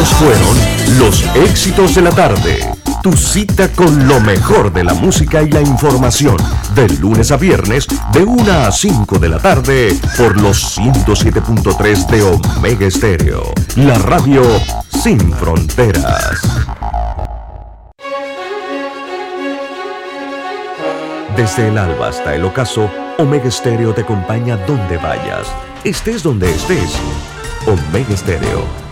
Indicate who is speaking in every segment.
Speaker 1: Esos fueron los éxitos de la tarde. Tu cita con lo mejor de la música y la información. De lunes a viernes, de 1 a 5 de la tarde, por los 107.3 de Omega Estéreo. La radio sin fronteras. Desde el alba hasta el ocaso, Omega Estéreo te acompaña donde vayas, estés donde estés. Omega Estéreo,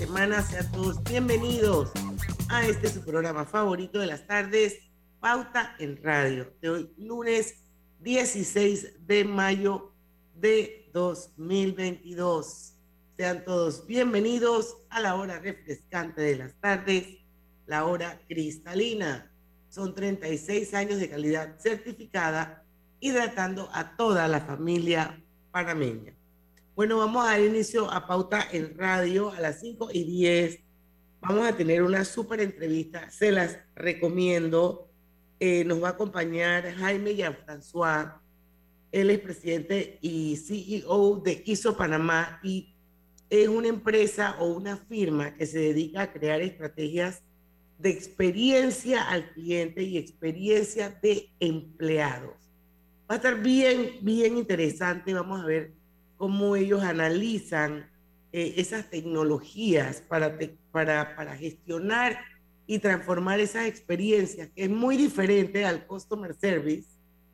Speaker 2: Semana. Sean todos bienvenidos a este su programa favorito de las tardes, Pauta en Radio, de hoy lunes 16 de mayo de 2022. Sean todos bienvenidos a la hora refrescante de las tardes, la hora cristalina. Son 36 años de calidad certificada, hidratando a toda la familia panameña. Bueno, vamos a dar inicio a Pauta en Radio a las 5 y 10. Vamos a tener una súper entrevista, se las recomiendo. Eh, nos va a acompañar Jaime Jean-François. Él es presidente y CEO de ISO Panamá y es una empresa o una firma que se dedica a crear estrategias de experiencia al cliente y experiencia de empleados. Va a estar bien, bien interesante. Vamos a ver cómo ellos analizan eh, esas tecnologías para, para, para gestionar y transformar esas experiencias, que es muy diferente al customer service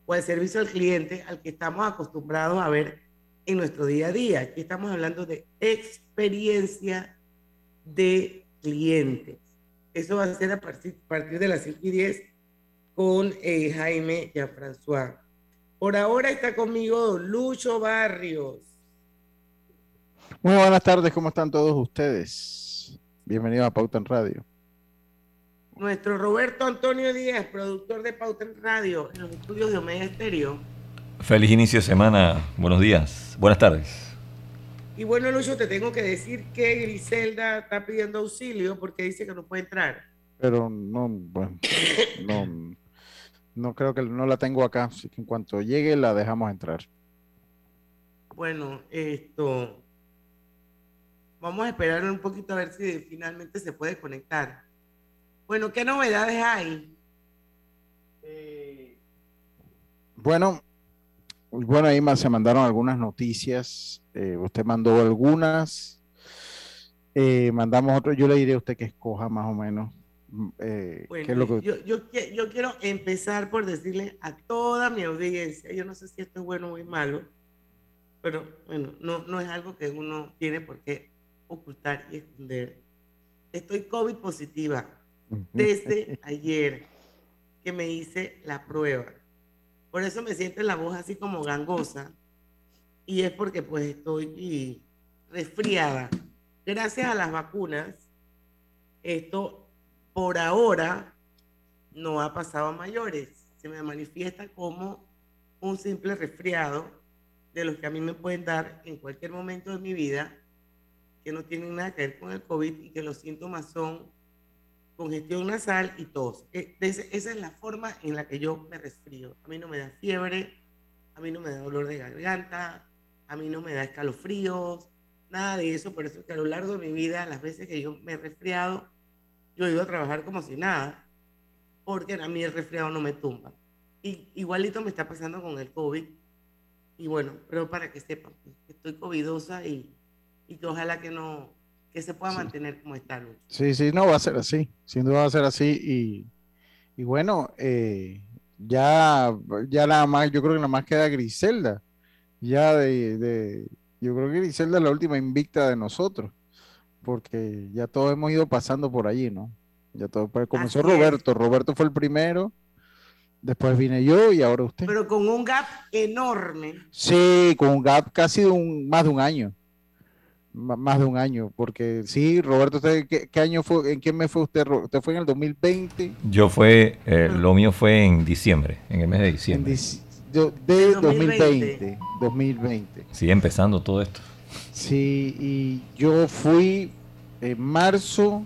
Speaker 2: o al servicio al cliente al que estamos acostumbrados a ver en nuestro día a día. Aquí estamos hablando de experiencia de clientes. Eso va a ser a partir, de las 5 y 10 con eh, Jaime y François. Por ahora está conmigo Lucho Barrios.
Speaker 3: Muy buenas tardes, ¿cómo están todos ustedes? Bienvenidos a Pauta en Radio.
Speaker 2: Nuestro Roberto Antonio Díaz, productor de Pauta en Radio, en los estudios de Omega Estéreo.
Speaker 4: Feliz inicio de semana, buenos días, buenas tardes.
Speaker 2: Y bueno, Lucho, te tengo que decir que Griselda está pidiendo auxilio porque dice que no puede entrar.
Speaker 3: Pero no, bueno, no, no creo que no la tengo acá, así que en cuanto llegue la dejamos entrar.
Speaker 2: Bueno, esto, Vamos a esperar un poquito a ver si finalmente se puede conectar. Bueno, ¿qué novedades hay?
Speaker 3: Eh, bueno, bueno, ahí se mandaron algunas noticias. Eh, usted mandó algunas. Eh, mandamos otro. Yo le diré a usted que escoja más o menos.
Speaker 2: Mm, bueno, yo, yo, yo, quiero empezar por decirle a toda mi audiencia, yo no sé si esto es bueno o es malo, pero bueno, no, no es algo que uno tiene por qué ocultar y esconder. Estoy COVID positiva desde ayer que me hice la prueba. Por eso me siento la voz así como gangosa y es porque pues estoy resfriada. Gracias a las vacunas, esto por ahora no ha pasado a mayores. Se me manifiesta como un simple resfriado de los que a mí me pueden dar en cualquier momento de mi vida que no tienen nada que ver con el COVID y que los síntomas son congestión nasal y tos. E, esa es la forma en la que yo me resfrío. A mí no me da fiebre, a mí no me da dolor de garganta, a mí no me da escalofríos, nada de eso. Por eso es que a lo largo de mi vida, las veces que yo me he resfriado, yo he ido a trabajar como si nada, porque a mí el resfriado no me tumba. Y igualito me está pasando con el COVID. Y bueno, pero para que sepan, estoy covidosa y y que ojalá que no, que se pueda mantener como está.
Speaker 3: Sí, sí, no, va a ser así, sin duda va a ser así y, bueno, eh, ya, ya nada más, yo creo que nada más queda Griselda, ya de, yo creo que Griselda es la última invicta de nosotros, porque ya todos hemos ido pasando por allí, ¿no? Ya todo, pues comenzó Roberto, Roberto fue el primero, después vine yo y ahora usted.
Speaker 2: Pero con un gap enorme.
Speaker 3: Sí, con un gap casi de un, más de un año más de un año, porque sí, Roberto, ¿usted qué, año fue? ¿En qué mes fue usted? ¿Usted fue en el 2020?
Speaker 4: Yo fue, eh, lo mío fue en diciembre, en el mes de diciembre.
Speaker 3: de 2020, 2020.
Speaker 4: Sí, empezando todo esto.
Speaker 3: Sí, y yo fui en marzo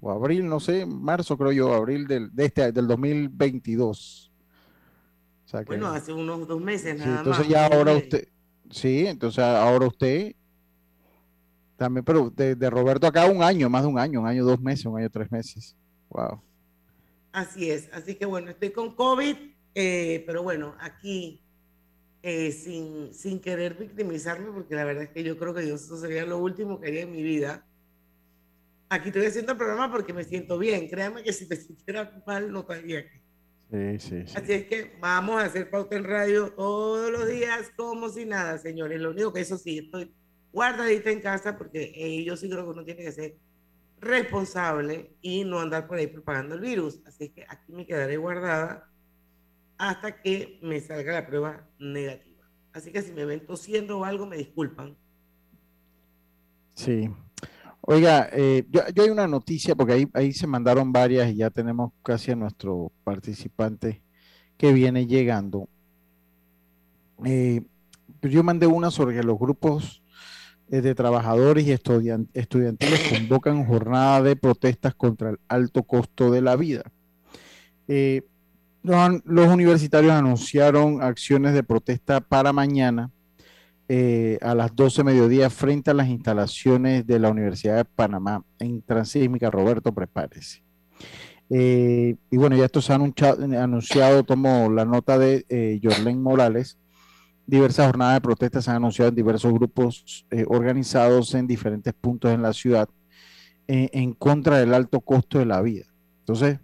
Speaker 3: o abril, no sé, marzo creo yo, abril del, de este, del 2022.
Speaker 2: bueno, hace unos dos meses nada
Speaker 3: entonces ya ahora usted, sí, entonces ahora usted también, pero de, Roberto acá un año, más de un año, un año, dos meses, un año, tres meses. Wow.
Speaker 2: Así es, así que bueno, estoy con COVID, eh, pero bueno, aquí eh, sin, sin querer victimizarme, porque la verdad es que yo creo que eso sería lo último que haría en mi vida. Aquí estoy haciendo el programa porque me siento bien. Créanme que si me sintiera mal, no estaría aquí.
Speaker 3: Sí, sí, sí.
Speaker 2: Así es que vamos a hacer pauta en radio todos los días, como si nada, señores. Lo único que eso sí, estoy guardadita en casa porque eh, yo sí creo que uno tiene que ser responsable y no andar por ahí propagando el virus. Así que aquí me quedaré guardada hasta que me salga la prueba negativa. Así que si me ven tosiendo o algo, me disculpan.
Speaker 3: Sí. Oiga, eh, yo, hay una noticia, porque ahí, ahí se mandaron varias y ya tenemos casi a nuestro participante que viene llegando. Eh, yo mandé una sobre los grupos de trabajadores y estudiantiles convocan jornada de protestas contra el alto costo de la vida. Eh, los, universitarios anunciaron acciones de protesta para mañana eh, a las 12 mediodía frente a las instalaciones de la Universidad de Panamá en Transísmica. Roberto, prepárese. y bueno, ya esto se ha anunciado, anunciado tomo la nota de Jorlen Morales, Diversas jornadas de protesta se han anunciado en diversos grupos eh, organizados en diferentes puntos en la ciudad eh, en contra del alto costo de la vida. Entonces,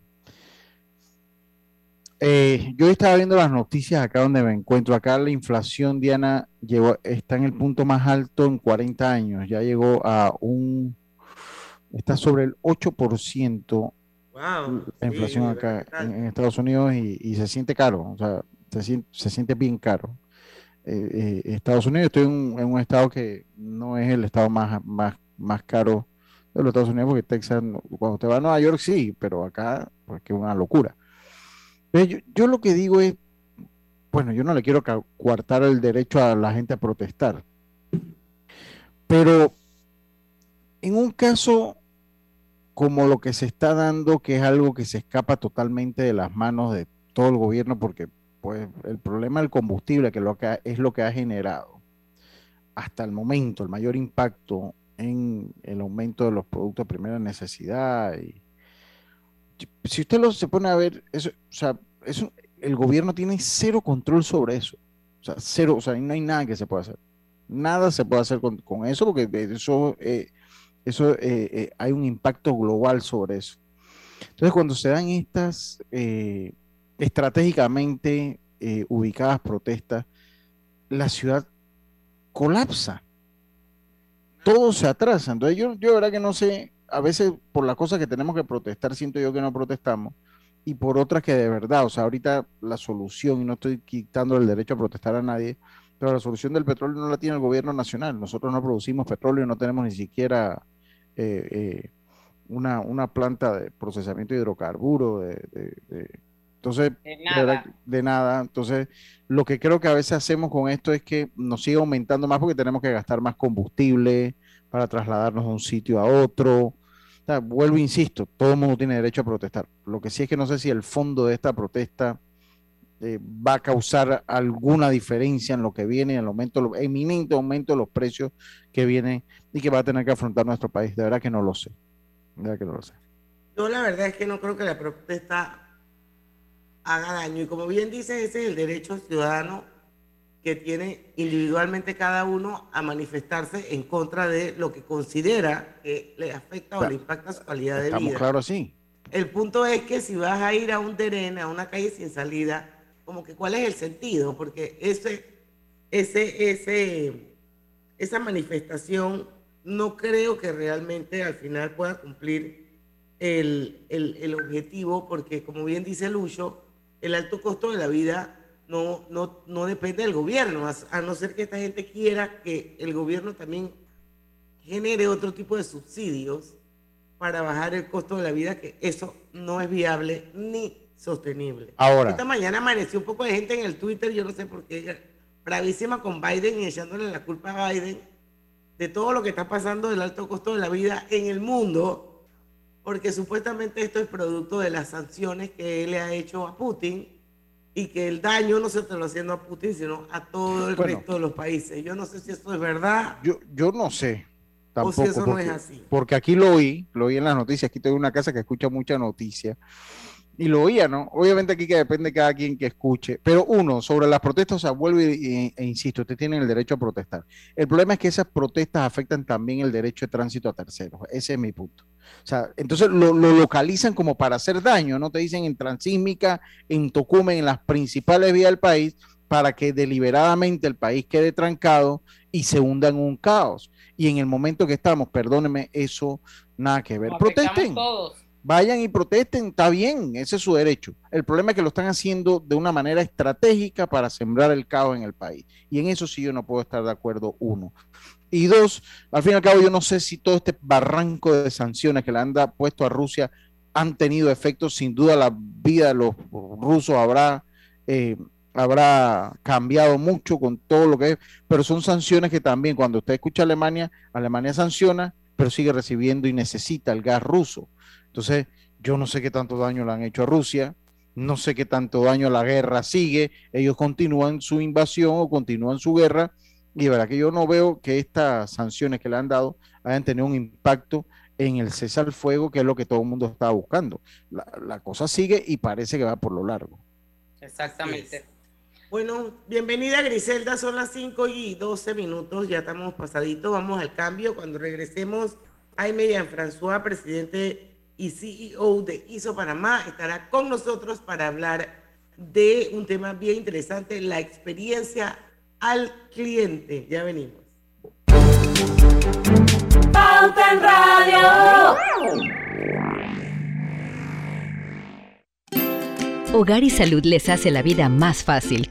Speaker 3: eh, yo estaba viendo las noticias acá donde me encuentro. Acá la inflación, Diana, llegó, está en el punto más alto en 40 años. Ya llegó a un, está sobre el 8%
Speaker 2: wow,
Speaker 3: la inflación acá en, Estados Unidos y, se siente caro, o sea, se se siente bien caro. Eh, eh, Estados Unidos. Estoy en, un estado que no es el estado más, más, más caro de los Estados Unidos, porque Texas, cuando usted va a Nueva York, sí, pero acá, pues que es una locura. Yo, yo, lo que digo es, bueno, yo no le quiero coartar el derecho a la gente a protestar, pero en un caso como lo que se está dando, que es algo que se escapa totalmente de las manos de todo el gobierno, porque pues el problema del combustible, que, es lo que ha generado hasta el momento el mayor impacto en el aumento de los productos de primera necesidad. Y, si usted lo se pone a ver, eso, o sea, eso, el gobierno tiene cero control sobre eso. O sea, cero, o sea, no hay nada que se pueda hacer. Nada se puede hacer con, eso porque eso, eh, eso eh, eh, hay un impacto global sobre eso. Entonces, cuando se dan estas estratégicamente eh, ubicadas protestas, la ciudad colapsa. Todo se atrasa. Entonces yo, yo verdad que no sé, a veces por las cosas que tenemos que protestar, siento yo que no protestamos, y por otras que de verdad, o sea, ahorita la solución, y no estoy quitando el derecho a protestar a nadie, pero la solución del petróleo no la tiene el gobierno nacional. Nosotros no producimos petróleo, no tenemos ni siquiera eh, eh, una, una, planta de procesamiento de hidrocarburos, de entonces, de nada. Entonces, lo que creo que a veces hacemos con esto es que nos sigue aumentando más porque tenemos que gastar más combustible para trasladarnos de un sitio a otro. vuelvo, insisto, todo el mundo tiene derecho a protestar. Lo que sí es que no sé si el fondo de esta protesta eh, va a causar alguna diferencia en lo que viene, en el aumento, el eminente aumento de los precios que viene y que va a tener que afrontar nuestro país. De verdad que no lo sé. De verdad que no lo sé.
Speaker 2: Yo la verdad es que no creo que la protesta haga daño. Y como bien dice, ese es el derecho ciudadano que tiene individualmente cada uno a manifestarse en contra de lo que considera que le afecta o le impacta su calidad de vida.
Speaker 3: Estamos claros, sí.
Speaker 2: El punto es que si vas a ir a un terreno, a una calle sin salida, como que cuál es el sentido, porque ese, ese, ese, esa manifestación no creo que realmente al final pueda cumplir el, el, el objetivo, porque como bien dice Lucho, el alto costo de la vida no, no, depende del gobierno, a, no ser que esta gente quiera que el gobierno también genere otro tipo de subsidios para bajar el costo de la vida, que eso no es viable ni sostenible.
Speaker 3: Ahora.
Speaker 2: Esta mañana amaneció un poco de gente en el Twitter, yo no sé por qué, bravísima con Biden y echándole la culpa a Biden de todo lo que está pasando del alto costo de la vida en el mundo, porque supuestamente esto es producto de las sanciones que él le ha hecho a Putin y que el daño no se está haciendo a Putin, sino a todo el
Speaker 3: Bueno.
Speaker 2: resto de los países. Yo no sé si esto es verdad.
Speaker 3: Yo, yo no sé.
Speaker 2: O si
Speaker 3: Tampoco,
Speaker 2: eso no es así.
Speaker 3: porque aquí lo oí, lo oí en las noticias. Aquí tengo una casa que escucha mucha noticia. Y lo oía, ¿no? Obviamente aquí que depende de cada quien que escuche. Pero uno, sobre las protestas, o sea, vuelvo y- e, insisto, ustedes tienen el derecho a protestar. El problema es que esas protestas afectan también el derecho de tránsito a terceros. Ese es mi punto. O sea, entonces lo, lo localizan como para hacer daño, ¿no? Te dicen en Transísmica, en Tocumen, en las principales vías del país, para que deliberadamente el país quede trancado y se hunda en un caos. Y en el momento que estamos, perdónenme, eso nada que ver. Protesten.
Speaker 5: todos.
Speaker 3: Vayan y protesten, está bien, ese es su derecho. El problema es que lo están haciendo de una manera estratégica para sembrar el caos en el país. Y en eso sí yo no puedo estar de acuerdo, uno. Y dos, al fin y al cabo yo no sé si todo este barranco de sanciones que le han puesto a Rusia han tenido efectos. Sin duda la vida de los rusos habrá, eh, habrá cambiado mucho con todo lo que es, pero son sanciones que también cuando usted escucha a Alemania, Alemania sanciona, pero sigue recibiendo y necesita el gas ruso. Entonces, yo no sé qué tanto daño le han hecho a Rusia, no sé qué tanto daño la guerra sigue, ellos continúan su invasión o continúan su guerra, y de verdad que yo no veo que estas sanciones que le han dado hayan tenido un impacto en el cesar fuego, que es lo que todo el mundo estaba buscando. La, la cosa sigue y parece que va por lo largo.
Speaker 5: Exactamente.
Speaker 2: Bueno, bienvenida Griselda, son las 5 y 12 minutos, ya estamos pasaditos, vamos al cambio. Cuando regresemos, Jaime Jean-François, presidente y CEO de ISO Panamá, estará con nosotros para hablar de un tema bien interesante, la experiencia al cliente. Ya venimos.
Speaker 6: Pauta en Radio.
Speaker 7: Hogar y Salud les hace la vida más fácil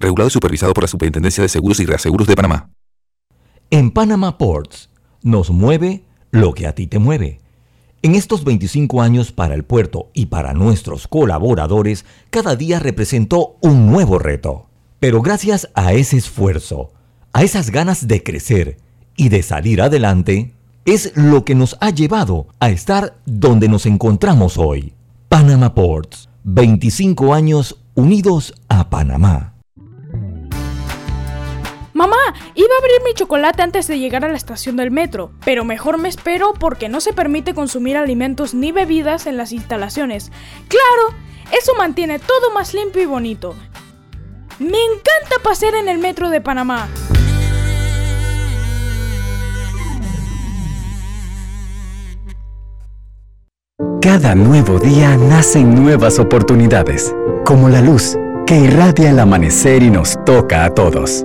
Speaker 8: Regulado y supervisado por la Superintendencia de Seguros y Reaseguros de Panamá.
Speaker 9: En Panama Ports nos mueve lo que a ti te mueve. En estos 25 años para el puerto y para nuestros colaboradores, cada día representó un nuevo reto. Pero gracias a ese esfuerzo, a esas ganas de crecer y de salir adelante, es lo que nos ha llevado a estar donde nos encontramos hoy. Panama Ports, 25 años unidos a Panamá.
Speaker 10: Mamá, iba a abrir mi chocolate antes de llegar a la estación del metro, pero mejor me espero porque no se permite consumir alimentos ni bebidas en las instalaciones. Claro, eso mantiene todo más limpio y bonito. Me encanta pasear en el metro de Panamá.
Speaker 11: Cada nuevo día nacen nuevas oportunidades, como la luz que irradia el amanecer y nos toca a todos.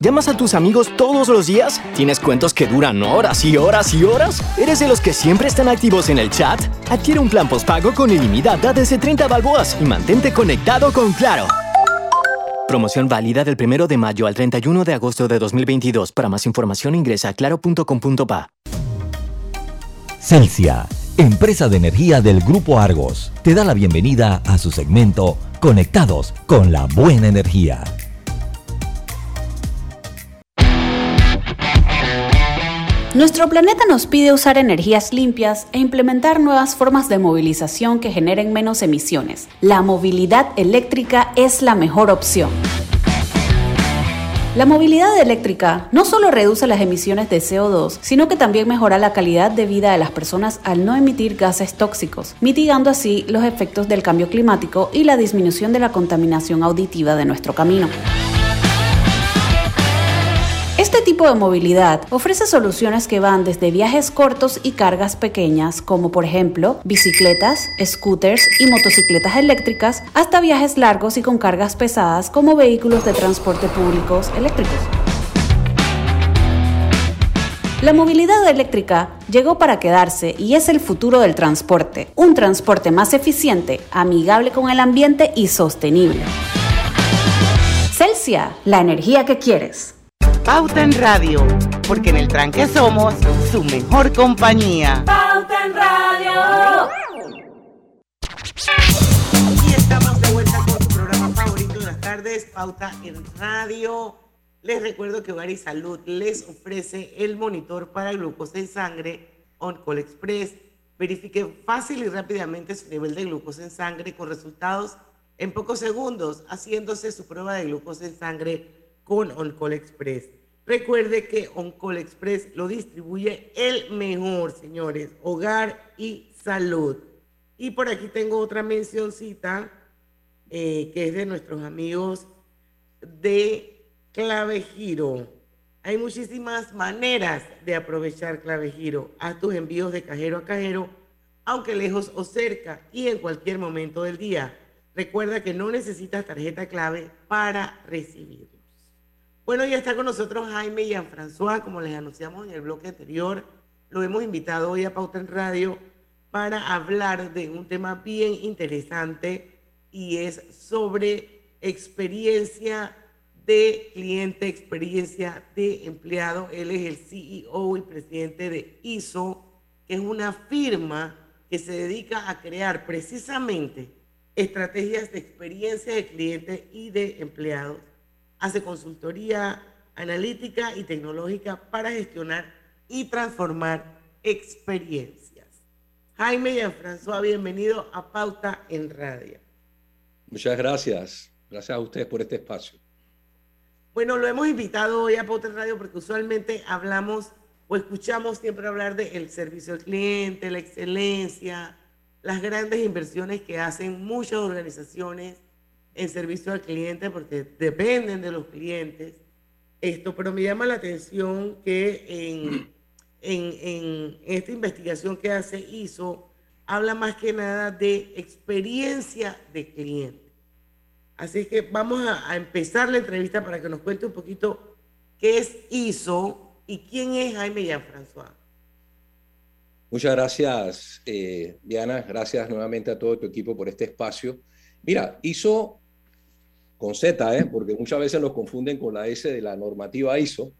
Speaker 12: ¿Llamas a tus amigos todos los días? ¿Tienes cuentos que duran horas y horas y horas? ¿Eres de los que siempre están activos en el chat? Adquiere un plan postpago con ilimitada desde 30 balboas y mantente conectado con Claro. Promoción válida del 1 de mayo al 31 de agosto de 2022. Para más información ingresa a claro.com.pa.
Speaker 9: Celsia, empresa de energía del Grupo Argos, te da la bienvenida a su segmento Conectados con la Buena Energía.
Speaker 13: Nuestro planeta nos pide usar energías limpias e implementar nuevas formas de movilización que generen menos emisiones. La movilidad eléctrica es la mejor opción. La movilidad eléctrica no solo reduce las emisiones de CO2, sino que también mejora la calidad de vida de las personas al no emitir gases tóxicos, mitigando así los efectos del cambio climático y la disminución de la contaminación auditiva de nuestro camino. Este tipo de movilidad ofrece soluciones que van desde viajes cortos y cargas pequeñas, como por ejemplo bicicletas, scooters y motocicletas eléctricas, hasta viajes largos y con cargas pesadas como vehículos de transporte públicos eléctricos. La movilidad eléctrica llegó para quedarse y es el futuro del transporte, un transporte más eficiente, amigable con el ambiente y sostenible. Celsia, la energía que quieres.
Speaker 2: Pauta en Radio, porque en el tranque somos su mejor compañía.
Speaker 14: Pauta en Radio.
Speaker 2: Y estamos de vuelta con su programa favorito de las tardes, Pauta en Radio. Les recuerdo que Hogar y Salud les ofrece el monitor para glucosa en sangre OnCall Express. Verifique fácil y rápidamente su nivel de glucosa en sangre con resultados en pocos segundos, haciéndose su prueba de glucosa en sangre con OnCall Express. Recuerde que OnCall Express lo distribuye el mejor, señores, hogar y salud. Y por aquí tengo otra mencioncita eh, que es de nuestros amigos de Clave Giro. Hay muchísimas maneras de aprovechar Clave Giro. Haz tus envíos de cajero a cajero, aunque lejos o cerca y en cualquier momento del día. Recuerda que no necesitas tarjeta clave para recibirlos. Bueno, ya está con nosotros Jaime y Jean-François, como les anunciamos en el bloque anterior. Lo hemos invitado hoy a Pauta en Radio para hablar de un tema bien interesante y es sobre experiencia de cliente, experiencia de empleado. Él es el CEO y presidente de ISO, que es una firma que se dedica a crear precisamente estrategias de experiencia de clientes y de empleados. Hace consultoría analítica y tecnológica para gestionar y transformar experiencias. Jaime y François, bienvenido a Pauta en Radio.
Speaker 15: Muchas gracias. Gracias a ustedes por este espacio.
Speaker 2: Bueno, lo hemos invitado hoy a Pauta en Radio porque usualmente hablamos o escuchamos siempre hablar del servicio al cliente, la excelencia, las grandes inversiones que hacen muchas organizaciones en servicio al cliente porque dependen de los clientes. Esto, pero me llama la atención que en, en, en esta investigación que hace ISO habla más que nada de experiencia de cliente. Así que vamos a, a empezar la entrevista para que nos cuente un poquito qué es ISO ¿Y quién es Jaime Jean-François?
Speaker 15: Muchas gracias, eh, Diana. Gracias nuevamente a todo tu equipo por este espacio. Mira, ISO con Z, ¿eh? porque muchas veces nos confunden con la S de la normativa ISO,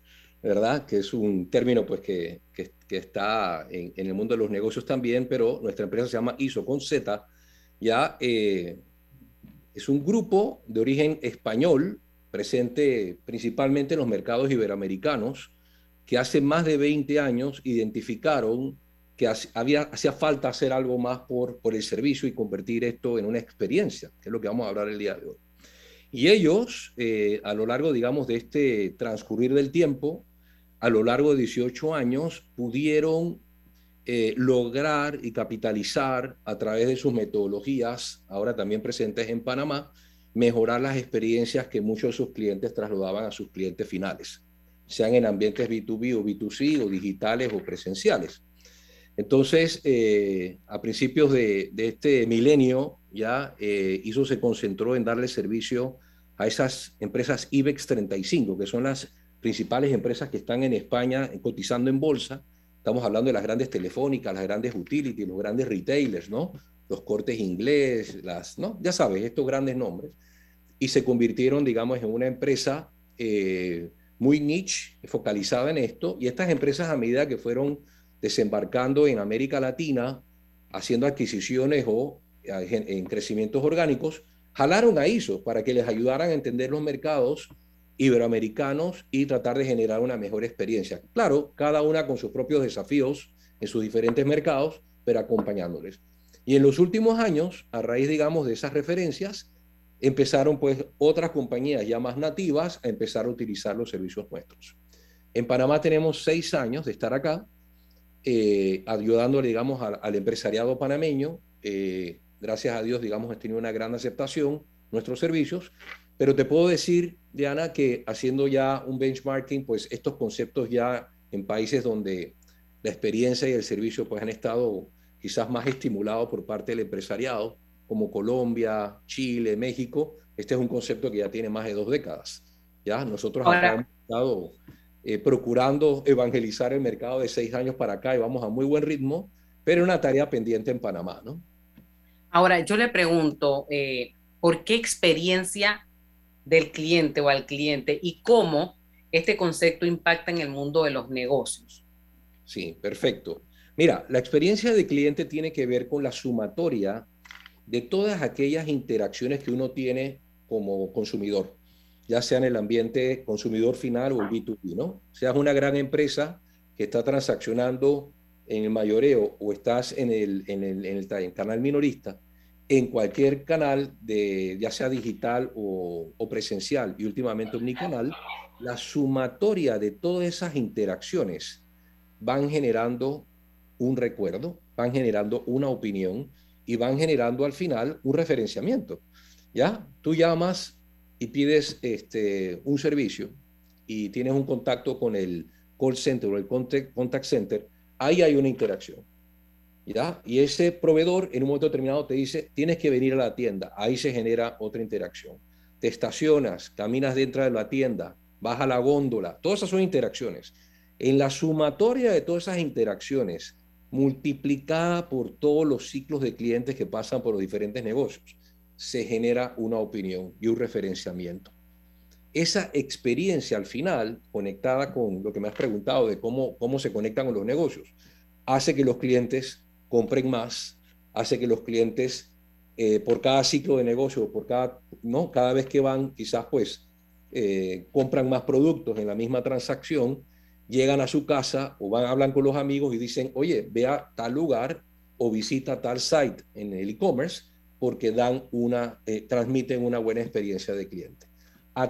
Speaker 15: ¿verdad? Que es un término pues, que, que, está en, el mundo de los negocios también, pero nuestra empresa se llama ISO con Z. Ya eh, es un grupo de origen español, presente principalmente en los mercados iberoamericanos, que hace más de 20 años identificaron que hacía falta hacer algo más por, por el servicio y convertir esto en una experiencia, que es lo que vamos a hablar el día de hoy. Y ellos, eh, a lo largo, digamos, de este transcurrir del tiempo, a lo largo de 18 años, pudieron eh, lograr y capitalizar a través de sus metodologías, ahora también presentes en Panamá, mejorar las experiencias que muchos de sus clientes trasladaban a sus clientes finales sean en ambientes B2B o B2C o digitales o presenciales. Entonces, eh, a principios de, este milenio, ya eh, se concentró en darle servicio a esas empresas IBEX 35, que son las principales empresas que están en España cotizando en bolsa. Estamos hablando de las grandes telefónicas, las grandes utilities, los grandes retailers, ¿no? Los cortes inglés, las, ¿no? Ya sabes, estos grandes nombres. Y se convirtieron, digamos, en una empresa eh, muy niche, focalizada en esto, y estas empresas a medida que fueron desembarcando en América Latina, haciendo adquisiciones o en crecimientos orgánicos, jalaron a ISO para que les ayudaran a entender los mercados iberoamericanos y tratar de generar una mejor experiencia. Claro, cada una con sus propios desafíos en sus diferentes mercados, pero acompañándoles. Y en los últimos años, a raíz, digamos, de esas referencias, empezaron pues otras compañías ya más nativas a empezar a utilizar los servicios nuestros. En Panamá tenemos seis años de estar acá, eh, ayudándole, digamos, al, empresariado panameño. Eh, gracias a Dios, digamos, ha tenido una gran aceptación nuestros servicios, pero te puedo decir, Diana, que haciendo ya un benchmarking, pues estos conceptos ya en países donde la experiencia y el servicio pues han estado quizás más estimulados por parte del empresariado, como Colombia, Chile, México, este es un concepto que ya tiene más de dos décadas. ¿ya? Nosotros hemos estado eh, procurando evangelizar el mercado de seis años para acá y vamos a muy buen ritmo, pero una tarea pendiente en Panamá. ¿no?
Speaker 5: Ahora, yo le pregunto, eh, ¿por qué experiencia del cliente o al cliente y cómo este concepto impacta en el mundo de los negocios?
Speaker 15: Sí, perfecto. Mira, la experiencia de cliente tiene que ver con la sumatoria de todas aquellas interacciones que uno tiene como consumidor, ya sea en el ambiente consumidor final o el B2B, ¿no? Seas una gran empresa que está transaccionando en el mayoreo o estás en el, en el, en el, canal minorista, en cualquier canal, de, ya sea digital o, o presencial y últimamente omnicanal, la sumatoria de todas esas interacciones van generando un recuerdo, van generando una opinión, y van generando al final un referenciamiento. ¿Ya? Tú llamas y pides este, un servicio y tienes un contacto con el call center o el contact center, ahí hay una interacción. ¿Ya? Y ese proveedor en un momento determinado te dice, tienes que venir a la tienda, ahí se genera otra interacción. Te estacionas, caminas dentro de la tienda, vas a la góndola, todas esas son interacciones. En la sumatoria de todas esas interacciones multiplicada por todos los ciclos de clientes que pasan por los diferentes negocios, se genera una opinión y un referenciamiento. Esa experiencia al final, conectada con lo que me has preguntado de cómo, cómo se conectan con los negocios, hace que los clientes compren más, hace que los clientes eh, por cada ciclo de negocio, por cada, ¿no? cada vez que van, quizás pues eh, compran más productos en la misma transacción, llegan a su casa o van, hablan con los amigos y dicen, oye, ve a tal lugar o visita tal site en el e-commerce porque dan una, eh, transmiten una buena experiencia de cliente.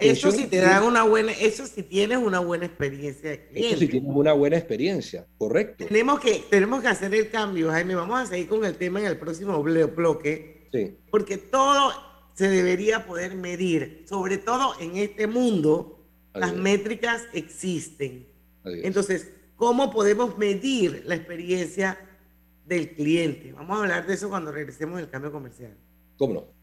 Speaker 2: Eso si te dan una buena, eso si tienes una buena experiencia de cliente.
Speaker 15: Eso si tienes una buena experiencia, correcto.
Speaker 2: Tenemos que, tenemos que hacer el cambio, Jaime. Vamos a seguir con el tema en el próximo bloque.
Speaker 15: Sí.
Speaker 2: Porque todo se debería poder medir, sobre todo en este mundo, las métricas existen. Entonces, ¿cómo podemos medir la experiencia del cliente? Vamos a hablar de eso cuando regresemos del cambio comercial.
Speaker 15: ¿Cómo no?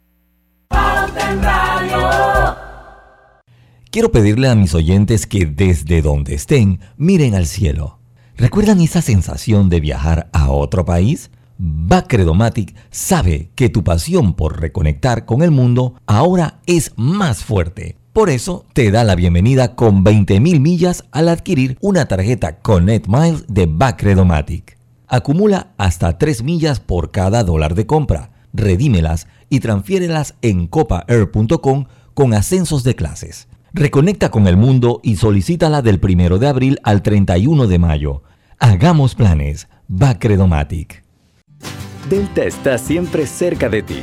Speaker 9: Quiero pedirle a mis oyentes que desde donde estén miren al cielo. ¿Recuerdan esa sensación de viajar a otro país? Bacredomatic sabe que tu pasión por reconectar con el mundo ahora es más fuerte. Por eso te da la bienvenida con 20.000 millas al adquirir una tarjeta Connect Miles de Bacredomatic. Acumula hasta 3 millas por cada dólar de compra, redímelas y transfiérelas en copaair.com con ascensos de clases. Reconecta con el mundo y solicítala del 1 de abril al 31 de mayo. Hagamos planes. Bacredomatic.
Speaker 11: Delta está siempre cerca de ti,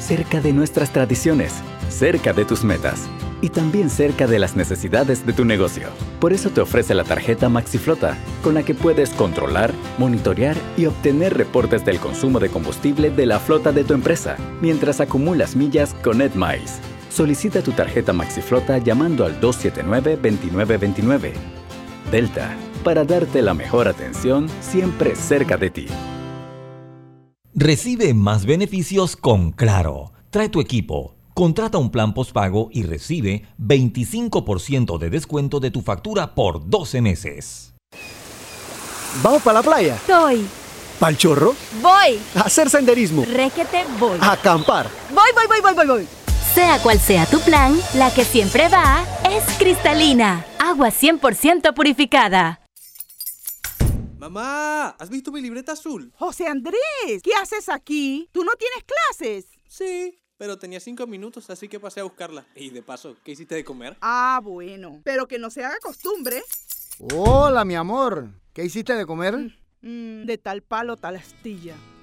Speaker 11: cerca de nuestras tradiciones, cerca de tus metas y también cerca de las necesidades de tu negocio. Por eso te ofrece la tarjeta MaxiFlota, con la que puedes controlar, monitorear y obtener reportes del consumo de combustible de la flota de tu empresa, mientras acumulas millas con EdMiles. Solicita tu tarjeta MaxiFlota llamando al 279-2929. Delta, para darte la mejor atención siempre cerca de ti.
Speaker 9: Recibe más beneficios con Claro. Trae tu equipo, contrata un plan postpago y recibe 25% de descuento de tu factura por 12 meses.
Speaker 12: ¿Vamos para la playa?
Speaker 16: Soy.
Speaker 12: ¿Pal chorro?
Speaker 16: Voy.
Speaker 12: A hacer senderismo.
Speaker 16: Requete voy.
Speaker 12: A acampar.
Speaker 16: Voy, voy, voy, voy, voy, voy. Sea cual sea tu plan, la que siempre va es cristalina. Agua 100% purificada.
Speaker 17: Mamá, ¿has visto mi libreta azul?
Speaker 18: José Andrés, ¿qué haces aquí? ¿Tú no tienes clases?
Speaker 17: Sí, pero tenía cinco minutos, así que pasé a buscarla. Y de paso, ¿qué hiciste de comer?
Speaker 18: Ah, bueno, pero que no se haga costumbre.
Speaker 19: Hola, mi amor. ¿Qué hiciste de comer?
Speaker 18: Mm, de tal palo, tal astilla.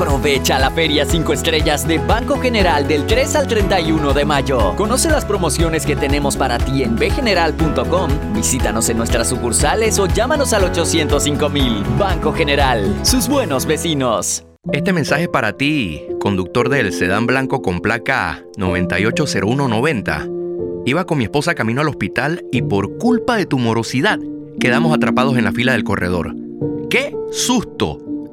Speaker 20: Aprovecha la Feria 5 Estrellas de Banco General del 3 al 31 de mayo. Conoce las promociones que tenemos para ti en bgeneral.com. Visítanos en nuestras sucursales o llámanos al 805.000. Banco General, sus buenos vecinos.
Speaker 21: Este mensaje es para ti, conductor del sedán blanco con placa 980190. Iba con mi esposa camino al hospital y por culpa de tu morosidad quedamos atrapados en la fila del corredor. ¡Qué susto!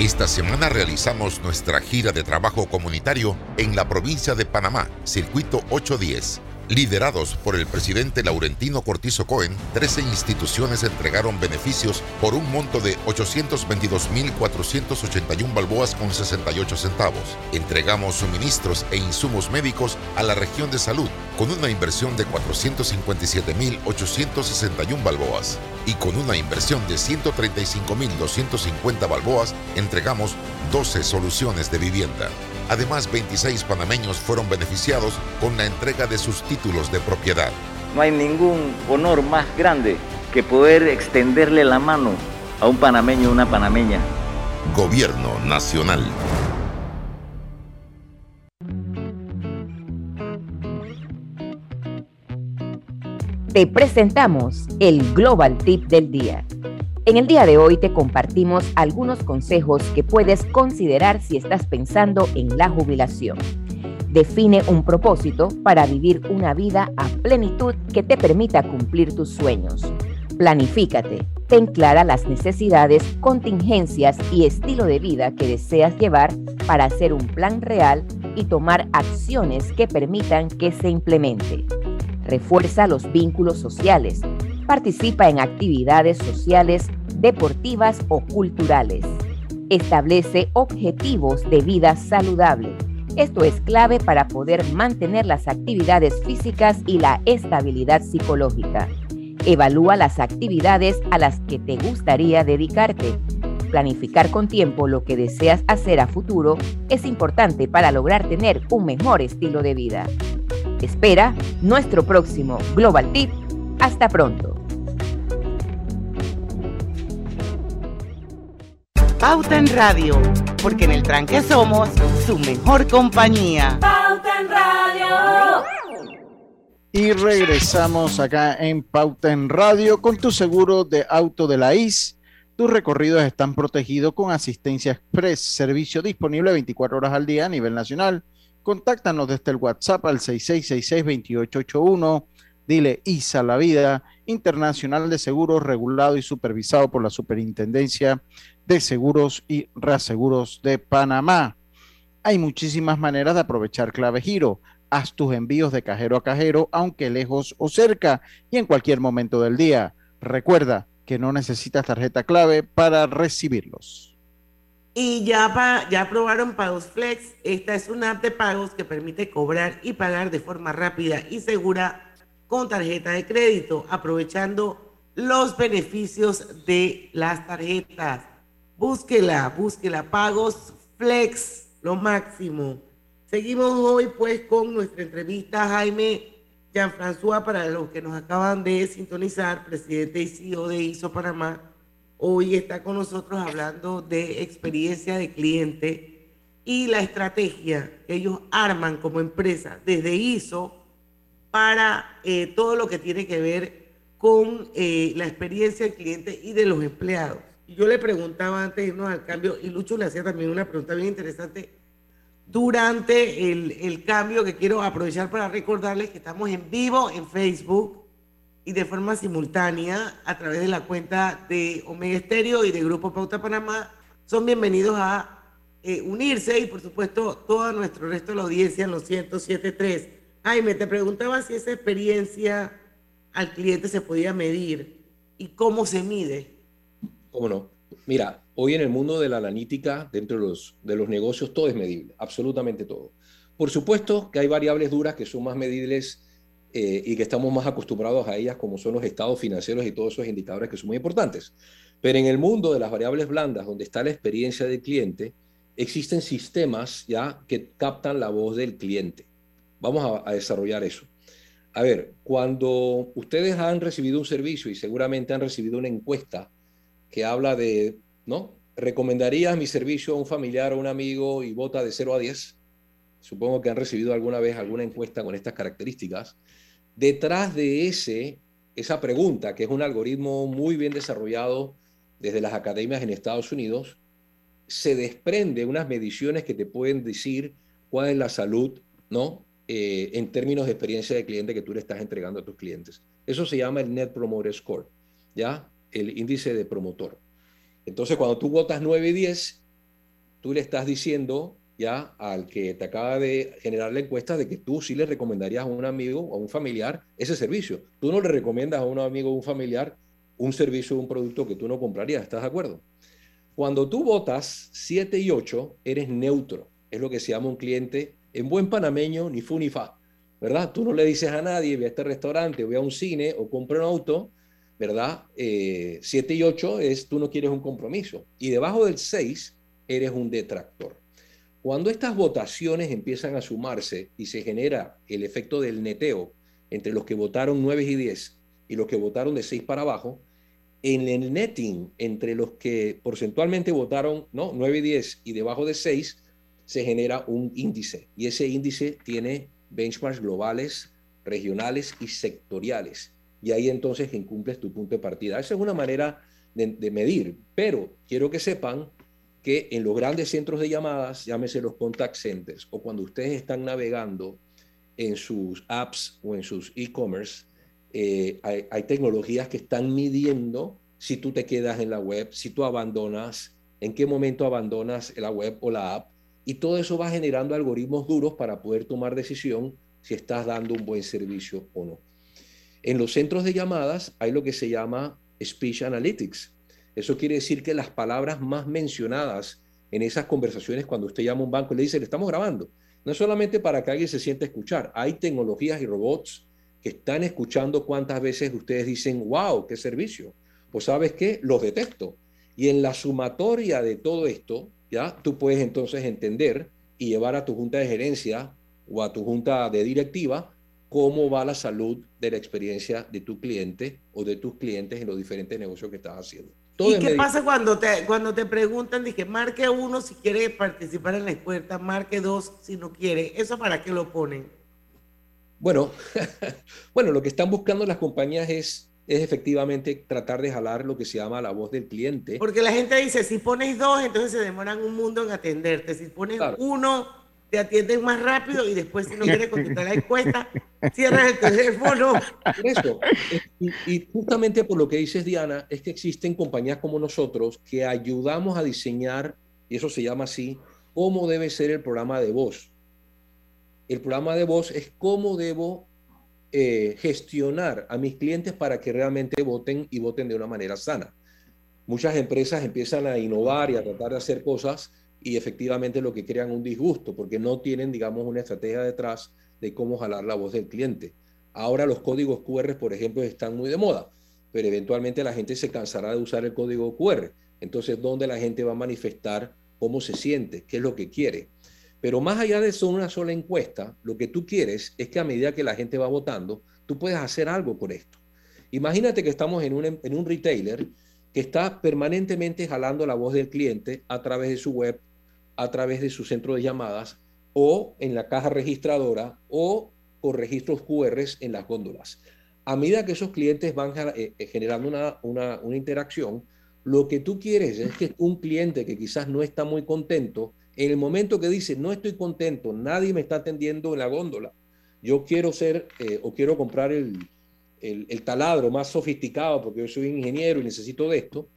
Speaker 22: Esta semana realizamos nuestra gira de trabajo comunitario en la provincia de Panamá, Circuito 810. Liderados por el presidente Laurentino Cortizo Cohen, 13 instituciones entregaron beneficios por un monto de 822.481 balboas con 68 centavos. Entregamos suministros e insumos médicos a la región de salud con una inversión de 457.861 balboas. Y con una inversión de 135.250 balboas, entregamos 12 soluciones de vivienda. Además, 26 panameños fueron beneficiados con la entrega de sus títulos de propiedad.
Speaker 23: No hay ningún honor más grande que poder extenderle la mano a un panameño o una panameña.
Speaker 22: Gobierno Nacional.
Speaker 24: Te presentamos el Global Tip del Día. En el día de hoy te compartimos algunos consejos que puedes considerar si estás pensando en la jubilación. Define un propósito para vivir una vida a plenitud que te permita cumplir tus sueños. Planifícate, ten clara las necesidades, contingencias y estilo de vida que deseas llevar para hacer un plan real y tomar acciones que permitan que se implemente. Refuerza los vínculos sociales. Participa en actividades sociales, deportivas o culturales. Establece objetivos de vida saludable. Esto es clave para poder mantener las actividades físicas y la estabilidad psicológica. Evalúa las actividades a las que te gustaría dedicarte. Planificar con tiempo lo que deseas hacer a futuro es importante para lograr tener un mejor estilo de vida. Espera nuestro próximo Global Tip. Hasta pronto.
Speaker 2: Pauta en Radio, porque en el tranque somos su mejor compañía.
Speaker 14: Pauta en Radio.
Speaker 25: Y regresamos acá en Pauta en Radio con tu seguro de auto de la IS. Tus recorridos están protegidos con asistencia express, servicio disponible 24 horas al día a nivel nacional Contáctanos desde el WhatsApp al 6666-2881. Dile ISA La Vida, Internacional de Seguros, regulado y supervisado por la Superintendencia de Seguros y Reaseguros de Panamá. Hay muchísimas maneras de aprovechar Clave Giro. Haz tus envíos de cajero a cajero, aunque lejos o cerca, y en cualquier momento del día. Recuerda que no necesitas tarjeta clave para recibirlos.
Speaker 2: Y ya, ya aprobaron Pagos Flex. Esta es una app de pagos que permite cobrar y pagar de forma rápida y segura con tarjeta de crédito, aprovechando los beneficios de las tarjetas. Búsquela, búsquela. Pagos Flex, lo máximo. Seguimos hoy pues con nuestra entrevista Jaime Jean-François para los que nos acaban de sintonizar, presidente y CEO de ISO Panamá Hoy está con nosotros hablando de experiencia de cliente y la estrategia que ellos arman como empresa desde ISO para eh, todo lo que tiene que ver con eh, la experiencia del cliente y de los empleados. Yo le preguntaba antes de irnos al cambio, y Lucho le hacía también una pregunta bien interesante durante el, el cambio que quiero aprovechar para recordarles que estamos en vivo en Facebook y de forma simultánea a través de la cuenta de Omega Estéreo y de Grupo Pauta Panamá. Son bienvenidos a eh, unirse y por supuesto todo nuestro resto de la audiencia en los 107.3. Jaime, te preguntaba si esa experiencia al cliente se podía medir y cómo se mide.
Speaker 15: ¿Cómo no? Mira, hoy en el mundo de la analítica, dentro de los, de los negocios, todo es medible, absolutamente todo. Por supuesto que hay variables duras que son más medibles eh, y que estamos más acostumbrados a ellas, como son los estados financieros y todos esos indicadores que son muy importantes. Pero en el mundo de las variables blandas, donde está la experiencia del cliente, existen sistemas ya que captan la voz del cliente. Vamos a, a desarrollar eso. A ver, cuando ustedes han recibido un servicio y seguramente han recibido una encuesta que habla de, ¿no? ¿Recomendarías mi servicio a un familiar o un amigo y vota de 0 a 10? Supongo que han recibido alguna vez alguna encuesta con estas características. Detrás de ese, esa pregunta, que es un algoritmo muy bien desarrollado desde las academias en Estados Unidos, se desprende unas mediciones que te pueden decir cuál es la salud, ¿no? Eh, en términos de experiencia de cliente que tú le estás entregando a tus clientes. Eso se llama el Net Promoter Score, ¿ya? El índice de promotor. Entonces, cuando tú votas 9 y 10, tú le estás diciendo ya al que te acaba de generar la encuesta de que tú sí le recomendarías a un amigo o a un familiar ese servicio. Tú no le recomiendas a un amigo o un familiar un servicio o un producto que tú no comprarías, ¿estás de acuerdo? Cuando tú votas 7 y 8, eres neutro. Es lo que se llama un cliente en buen panameño, ni fu ni fa, ¿verdad? Tú no le dices a nadie, voy a este restaurante, voy a un cine o compro un auto, ¿verdad? 7 eh, y 8 es tú no quieres un compromiso. Y debajo del 6 eres un detractor. Cuando estas votaciones empiezan a sumarse y se genera el efecto del neteo entre los que votaron 9 y 10 y los que votaron de 6 para abajo, en el netting entre los que porcentualmente votaron ¿no? 9 y 10 y debajo de 6, se genera un índice. Y ese índice tiene benchmarks globales, regionales y sectoriales. Y ahí entonces incumples tu punto de partida. Esa es una manera de, medir. Pero quiero que sepan que en los grandes centros de llamadas, llámese los contact centers, o cuando ustedes están navegando en sus apps o en sus e-commerce, eh, hay, tecnologías que están midiendo si tú te quedas en la web, si tú abandonas, en qué momento abandonas la web o la app, y todo eso va generando algoritmos duros para poder tomar decisión si estás dando un buen servicio o no. En los centros de llamadas hay lo que se llama Speech Analytics, eso quiere decir que las palabras más mencionadas en esas conversaciones cuando usted llama a un banco y le dice, le estamos grabando, no es solamente para que alguien se sienta a escuchar, hay tecnologías y robots que están escuchando cuántas veces ustedes dicen, wow, qué servicio. Pues sabes qué, los detecto. Y en la sumatoria de todo esto, ya tú puedes entonces entender y llevar a tu junta de gerencia o a tu junta de directiva cómo va la salud de la experiencia de tu cliente o de tus clientes en los diferentes negocios que estás haciendo.
Speaker 2: ¿Y qué pasa cuando te, cuando te preguntan, dije, marque uno si quiere participar en la encuesta, marque dos si no quiere? ¿Eso para qué lo ponen?
Speaker 15: Bueno, bueno, lo que están buscando las compañías es, es efectivamente tratar de jalar lo que se llama la voz del cliente.
Speaker 2: Porque la gente dice, si pones dos, entonces se demoran un mundo en atenderte. Si pones uno, te atienden más rápido y después si no quieres contestar la encuesta, cierras el teléfono.
Speaker 15: Por eso, y, justamente por lo que dices Diana, es que existen compañías como nosotros que ayudamos a diseñar, y eso se llama así, cómo debe ser el programa de voz. El programa de voz es cómo debo eh, gestionar a mis clientes para que realmente voten y voten de una manera sana. Muchas empresas empiezan a innovar y a tratar de hacer cosas y efectivamente lo que crean un disgusto, porque no tienen, digamos, una estrategia detrás de cómo jalar la voz del cliente. Ahora los códigos QR, por ejemplo, están muy de moda, pero eventualmente la gente se cansará de usar el código QR. Entonces, ¿dónde la gente va a manifestar cómo se siente, qué es lo que quiere? Pero más allá de eso, una sola encuesta, lo que tú quieres es que a medida que la gente va votando, tú puedes hacer algo con esto. Imagínate que estamos en un, en un retailer que está permanentemente jalando la voz del cliente a través de su web, a través de su centro de llamadas o en la caja registradora o con registros QR en las góndolas. A medida que esos clientes van eh, eh, generando una, una, una interacción, lo que tú quieres es que un cliente que quizás no está muy contento, en el momento que dice, no estoy contento, nadie me está atendiendo en la góndola, yo quiero ser eh, o quiero comprar el, el, el, taladro más sofisticado porque yo soy ingeniero y necesito de esto,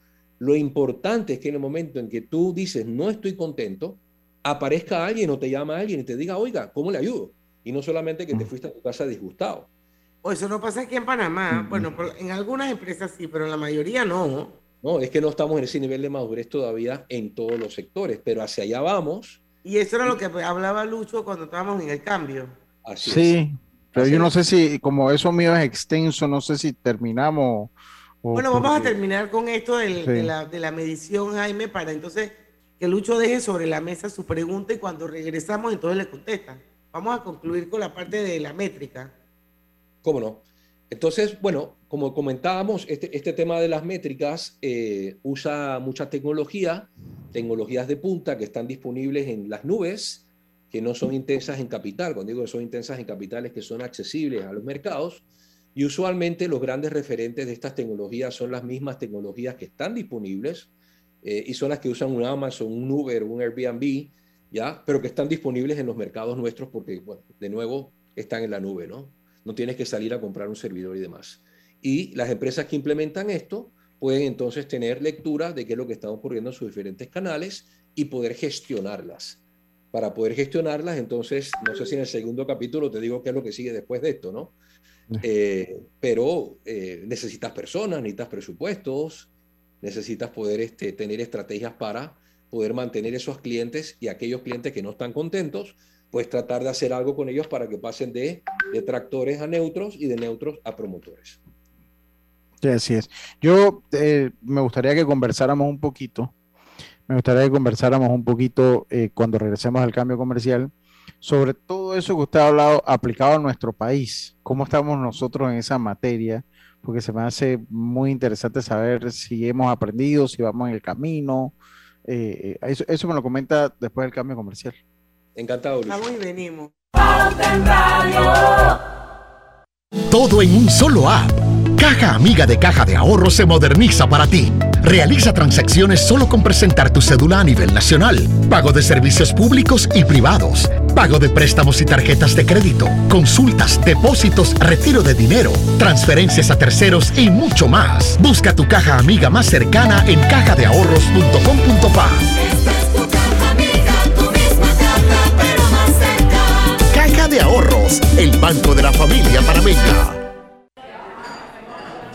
Speaker 15: lo importante es que en el momento en que tú dices no estoy contento, aparezca alguien o te llama alguien y te diga, oiga, ¿cómo le ayudo? Y no solamente que te mm. fuiste a tu casa disgustado.
Speaker 2: O eso no pasa aquí en Panamá. Mm, bueno, mm. en algunas empresas sí, pero en la mayoría no.
Speaker 15: No, es que no estamos en ese nivel de madurez todavía en todos los sectores, pero hacia allá vamos.
Speaker 2: Y eso era lo que hablaba Lucho cuando estábamos en el cambio.
Speaker 25: Así sí, pero yo no sé si, como eso mío es extenso, no sé si terminamos
Speaker 2: bueno, vamos a terminar con esto de, la, medición, Jaime, para entonces que Lucho deje sobre la mesa su pregunta y cuando regresamos entonces le contesta. Vamos a concluir con la parte de la métrica.
Speaker 15: ¿Cómo no? Entonces, bueno, como comentábamos, este, este tema de las métricas eh, usa mucha tecnología, tecnologías de punta que están disponibles en las nubes, que no son intensas en capital. Cuando digo que son intensas en capitales, que son accesibles a los mercados y usualmente los grandes referentes de estas tecnologías son las mismas tecnologías que están disponibles eh, y son las que usan un Amazon, un Uber, un Airbnb, ¿ya? Pero que están disponibles en los mercados nuestros porque, bueno, de nuevo, están en la nube, ¿no? No tienes que salir a comprar un servidor y demás. Y las empresas que implementan esto pueden entonces tener lectura de qué es lo que está ocurriendo en sus diferentes canales y poder gestionarlas. Para poder gestionarlas, entonces, no sé si en el segundo capítulo te digo qué es lo que sigue después de esto, ¿no? Eh, pero eh, necesitas personas, necesitas presupuestos, necesitas poder este, tener estrategias para poder mantener esos clientes y aquellos clientes que no están contentos, pues tratar de hacer algo con ellos para que pasen de detractores a neutros y de neutros a promotores.
Speaker 25: Sí, así es. Yo eh, me gustaría que conversáramos un poquito
Speaker 3: me gustaría que conversáramos un poquito eh, cuando regresemos al cambio comercial sobre todo eso que usted ha hablado aplicado a nuestro país. ¿Cómo estamos nosotros en esa materia? Porque se me hace muy interesante saber si hemos aprendido, si vamos en el camino. Eh, eh, eso, me lo comenta después del cambio comercial.
Speaker 15: Encantado, Luis.
Speaker 2: Vamos y venimos.
Speaker 26: Todo en un solo app. Caja Amiga de Caja de Ahorro se moderniza para ti. Realiza transacciones solo con presentar tu cédula a nivel nacional. Pago de servicios públicos y privados. Pago de préstamos y tarjetas de crédito. Consultas, depósitos, retiro de dinero, transferencias a terceros y mucho más. Busca tu caja amiga más cercana en cajadeahorros.com.pa. Caja de Ahorros, el banco de la familia panameña.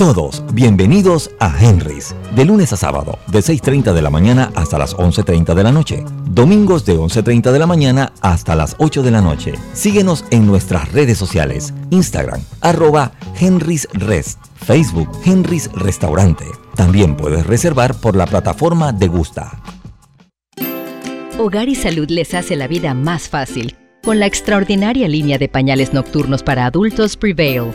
Speaker 9: Todos bienvenidos a Henry's, de lunes a sábado, de 6.30 de la mañana hasta las 11.30 de la noche. Domingos de 11.30 de la mañana hasta las 8 de la noche. Síguenos en nuestras redes sociales, Instagram, arroba Henry's Rest, Facebook Henry's Restaurante. También puedes reservar por la plataforma de Gusta.
Speaker 7: Hogar y Salud les hace la vida más fácil con la extraordinaria línea de pañales nocturnos para adultos Prevail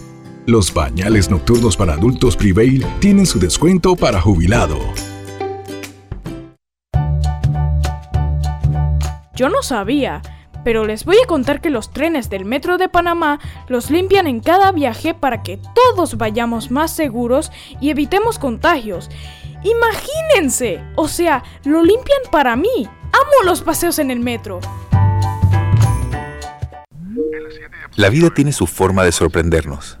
Speaker 27: Los bañales nocturnos para adultos Prevail tienen su descuento para jubilado.
Speaker 28: Yo no sabía, pero les voy a contar que los trenes del Metro de Panamá los limpian en cada viaje para que todos vayamos más seguros y evitemos contagios. Imagínense, o sea, lo limpian para mí. Amo los paseos en el metro.
Speaker 8: La vida tiene su forma de sorprendernos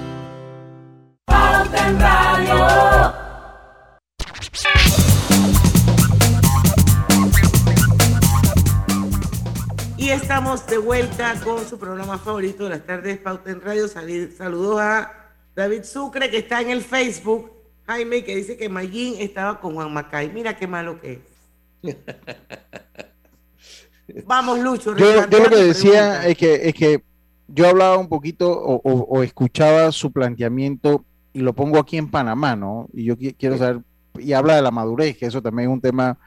Speaker 14: Pauta en Radio.
Speaker 2: Y estamos de vuelta con su programa favorito de las tardes, Pauta en Radio. Saludos a David Sucre, que está en el Facebook. Jaime, que dice que Mayín estaba con Juan Macay. Mira qué malo que es. Vamos, Lucho.
Speaker 25: Yo, yo lo que decía es que, es que yo hablaba un poquito o, o- o escuchaba su planteamiento y lo pongo aquí en Panamá, ¿no? Y yo qui- quiero saber, y habla de la madurez, que eso también es un tema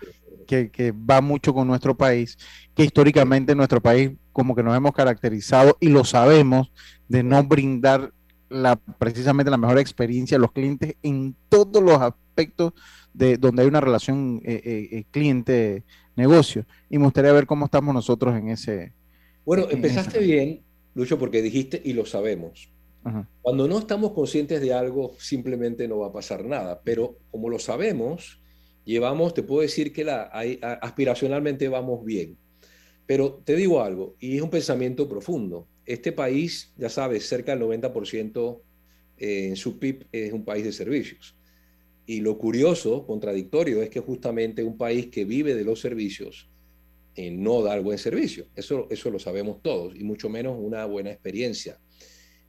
Speaker 25: que, que va mucho con nuestro país, que históricamente en nuestro país como que nos hemos caracterizado y lo sabemos de no brindar la, precisamente la mejor experiencia a los clientes en todos los aspectos de donde hay una relación eh, eh, eh, cliente-negocio. Y me gustaría ver cómo estamos nosotros en ese...
Speaker 15: Bueno,
Speaker 25: en ese-
Speaker 15: empezaste bien, Lucho, porque dijiste y lo sabemos.
Speaker 25: Ajá.
Speaker 15: Cuando no estamos conscientes de algo, simplemente no va a pasar nada. Pero como lo sabemos, llevamos, te puedo decir que la, a- aspiracionalmente vamos bien. Pero te digo algo, y es un pensamiento profundo. Este país, ya sabes, cerca del 90% eh, en su PIB es un país de servicios. Y lo curioso, contradictorio, es que justamente un país que vive de los servicios eh, no da el buen servicio. Eso, eso lo sabemos todos, y mucho menos una buena experiencia.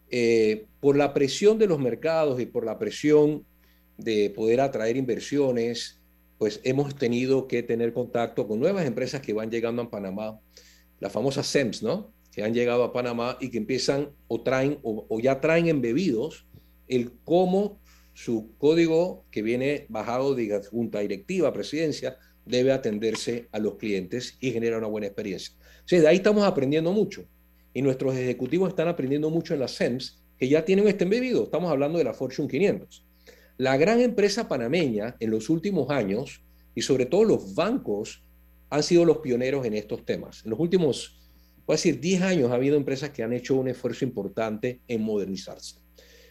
Speaker 15: Eh, por la presión de los mercados y por la presión de poder atraer inversiones, pues hemos tenido que tener contacto con nuevas empresas que van llegando a Panamá, las famosas SEMS, ¿no? Que han llegado a Panamá y que empiezan o traen o, ya traen embebidos el cómo su código que viene bajado de junta directiva, presidencia, debe atenderse a los clientes y genera una buena experiencia. O de ahí estamos aprendiendo mucho. Y nuestros ejecutivos están aprendiendo mucho en las SEMS, que ya tienen este embebido. Estamos hablando de la Fortune 500. La gran empresa panameña en los últimos años, y sobre todo los bancos, han sido los pioneros en estos temas. En los últimos, voy a decir, 10 años ha habido empresas que han hecho un esfuerzo importante en modernizarse.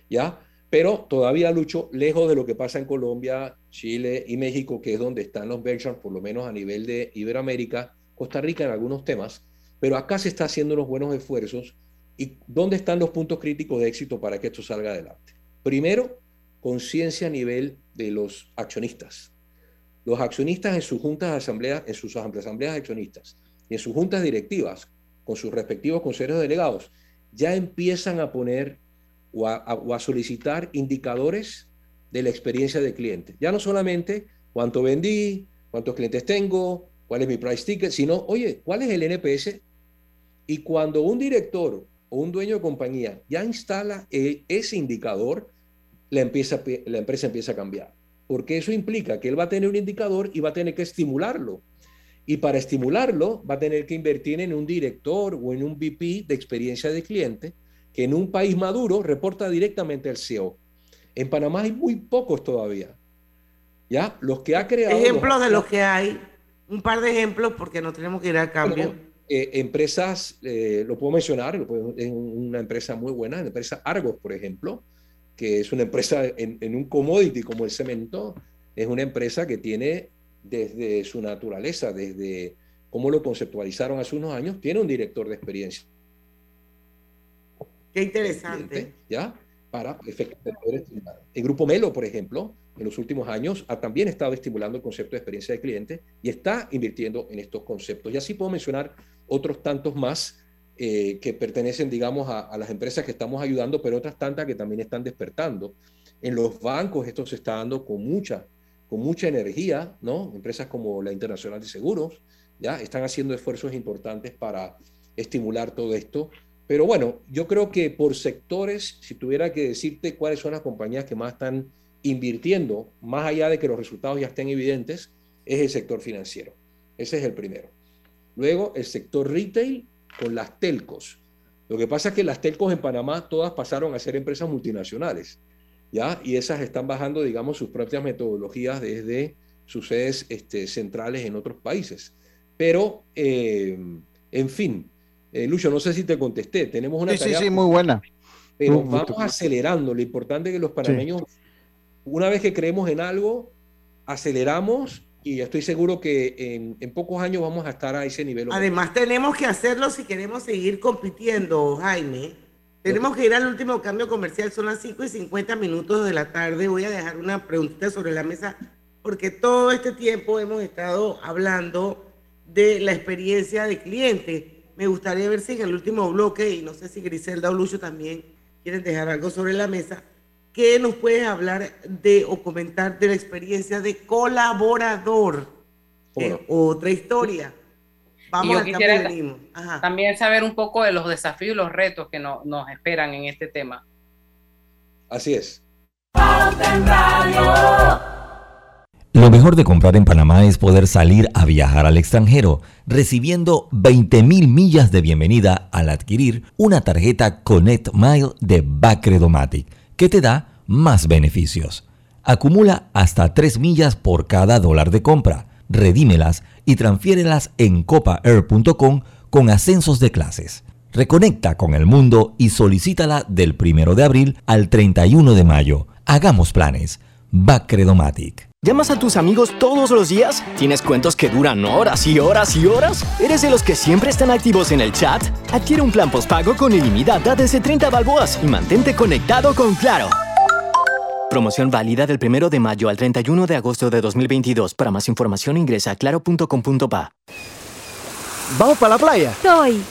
Speaker 15: ¿Ya? Pero todavía lucho lejos de lo que pasa en Colombia, Chile y México, que es donde están los benchmarks, por lo menos a nivel de Iberoamérica, Costa Rica en algunos temas, pero acá se está haciendo unos buenos esfuerzos. ¿Y dónde están los puntos críticos de éxito para que esto salga adelante? Primero, conciencia a nivel de los accionistas. Los accionistas en sus juntas de asambleas, en sus asambleas de accionistas y en sus juntas directivas, con sus respectivos consejos delegados, ya empiezan a poner o a, o a solicitar indicadores de la experiencia del cliente. Ya no solamente cuánto vendí, cuántos clientes tengo, cuál es mi price ticket, sino, oye, ¿cuál es el NPS? Y cuando un director o un dueño de compañía ya instala e- ese indicador, la, empresa empieza a cambiar. Porque eso implica que él va a tener un indicador y va a tener que estimularlo. Y para estimularlo, va a tener que invertir en un director o en un VP de experiencia de cliente, que en un país maduro reporta directamente al CEO. En Panamá hay muy pocos todavía. ¿Ya? Los que ha creado...
Speaker 2: Ejemplos de
Speaker 15: los
Speaker 2: que hay. Un par de ejemplos porque nos tenemos que ir al cambio.
Speaker 15: Bueno, eh, empresas, eh, lo puedo mencionar, lo puedo- es una empresa muy buena, la empresa Argos, por ejemplo, que es una empresa en, en un commodity como el cemento, es una empresa que tiene desde su naturaleza, desde cómo lo conceptualizaron hace unos años, tiene un director de experiencia.
Speaker 2: Qué interesante.
Speaker 15: ¿Ya? Para efectivamente poder estimular. El grupo Melo, por ejemplo, en los últimos años ha también estado estimulando el concepto de experiencia de cliente y está invirtiendo en estos conceptos. Y así puedo mencionar otros tantos más eh, que pertenecen, digamos, a, a las empresas que estamos ayudando, pero otras tantas que también están despertando. En los bancos esto se está dando con mucha, con mucha energía, ¿no? Empresas como la Internacional de Seguros, ¿ya? Están haciendo esfuerzos importantes para estimular todo esto. Pero bueno, yo creo que por sectores, si tuviera que decirte cuáles son las compañías que más están invirtiendo, más allá de que los resultados ya estén evidentes, es el sector financiero. Ese es el primero. Luego, el sector retail con las telcos. Lo que pasa es que las telcos en Panamá todas pasaron a ser empresas multinacionales, ¿ya? Y esas están bajando, digamos, sus propias metodologías desde sus sedes este, centrales en otros países. Pero, eh, en fin, eh, Lucho, no sé si te contesté. Tenemos una
Speaker 25: sí, Sí, sí, muy buena.
Speaker 15: Pero vamos acelerando. Lo importante es que los panameños, una vez que creemos en algo, aceleramos y estoy seguro que en, pocos años vamos a estar a ese nivel.
Speaker 2: Además, tenemos que hacerlo si queremos seguir compitiendo, Jaime. Tenemos que ir al último cambio comercial, son las 5 y 50 minutos de la tarde. Voy a dejar una preguntita sobre la mesa, porque todo este tiempo hemos estado hablando de la experiencia de cliente. Me gustaría ver si en el último bloque, y no sé si Griselda o Lucho también quieren dejar algo sobre la mesa, ¿qué nos puedes hablar de o comentar de la experiencia de colaborador? otra historia.
Speaker 29: Vamos a quisiera también saber un poco de los desafíos y los retos que nos esperan en este tema.
Speaker 15: Así es.
Speaker 9: Lo mejor de comprar en Panamá es poder salir a viajar al extranjero, recibiendo 20.000 millas de bienvenida al adquirir una tarjeta Connect Mile de Bacredomatic que te da más beneficios. Acumula hasta 3 millas por cada dólar de compra, redímelas y transfiérelas en copaair.com con ascensos de clases. Reconecta con el mundo y solicítala del 1 de abril al 31 de mayo. Hagamos planes. Bacredomatic.
Speaker 30: ¿Llamas a tus amigos todos los días? ¿Tienes cuentos que duran horas y horas y horas? ¿Eres de los que siempre están activos en el chat? Adquiere un plan postpago con ilimitada desde 30 balboas y mantente conectado con Claro. Promoción válida del 1 de mayo al 31 de agosto de 2022. Para más información ingresa a claro.com.pa. ¿Vamos para la playa?
Speaker 31: Voy.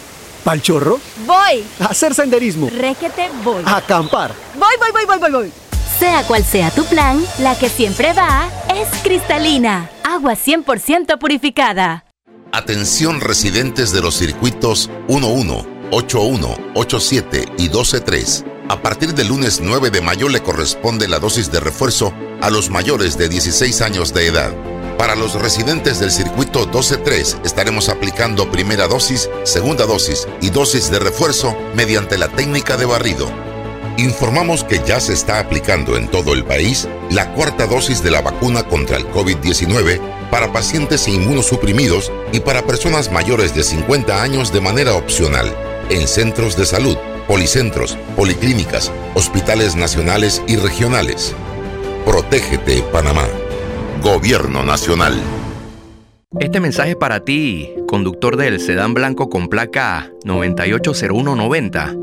Speaker 30: ¿Pal chorro?
Speaker 31: Voy.
Speaker 30: A hacer senderismo.
Speaker 31: Requete, voy.
Speaker 30: A acampar.
Speaker 31: Voy, voy, voy, voy, voy, voy. Sea cual sea tu plan, la que siempre va es cristalina. Agua 100% purificada.
Speaker 22: Atención residentes de los circuitos 11, 81, 87 y 123. A partir del lunes 9 de mayo le corresponde la dosis de refuerzo a los mayores de 16 años de edad. Para los residentes del circuito 12-3 estaremos aplicando primera dosis, segunda dosis y dosis de refuerzo mediante la técnica de barrido. Informamos que ya se está aplicando en todo el país la cuarta dosis de la vacuna contra el COVID-19 para pacientes inmunosuprimidos y para personas mayores de 50 años de manera opcional en centros de salud, policentros, policlínicas, hospitales nacionales y regionales. Protégete, Panamá. Gobierno Nacional.
Speaker 21: Este mensaje para ti, conductor del sedán blanco con placa 980190